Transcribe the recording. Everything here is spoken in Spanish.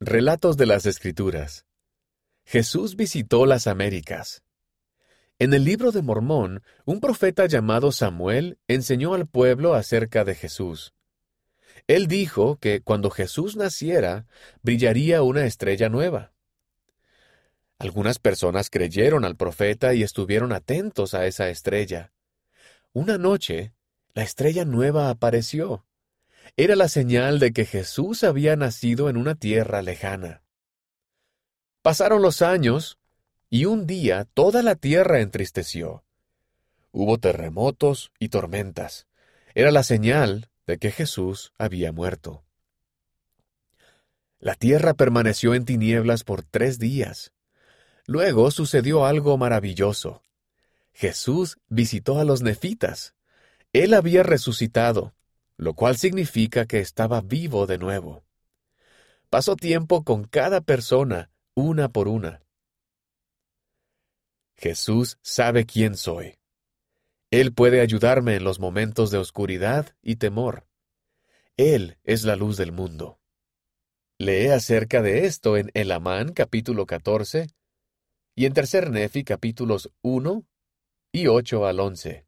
Relatos de las Escrituras. Jesús visitó las Américas. En el libro de Mormón, un profeta llamado Samuel enseñó al pueblo acerca de Jesús. Él dijo que cuando Jesús naciera, brillaría una estrella nueva. Algunas personas creyeron al profeta y estuvieron atentos a esa estrella. Una noche, la estrella nueva apareció era la señal de que Jesús había nacido en una tierra lejana. Pasaron los años, y un día toda la tierra entristeció. Hubo terremotos y tormentas. Era la señal de que Jesús había muerto. La tierra permaneció en tinieblas por tres días. Luego sucedió algo maravilloso. Jesús visitó a los nefitas. Él había resucitado lo cual significa que estaba vivo de nuevo. Pasó tiempo con cada persona, una por una. Jesús sabe quién soy. Él puede ayudarme en los momentos de oscuridad y temor. Él es la luz del mundo. Lee acerca de esto en Elamán capítulo 14 y en Tercer Nefi capítulos 1 y 8 al 11.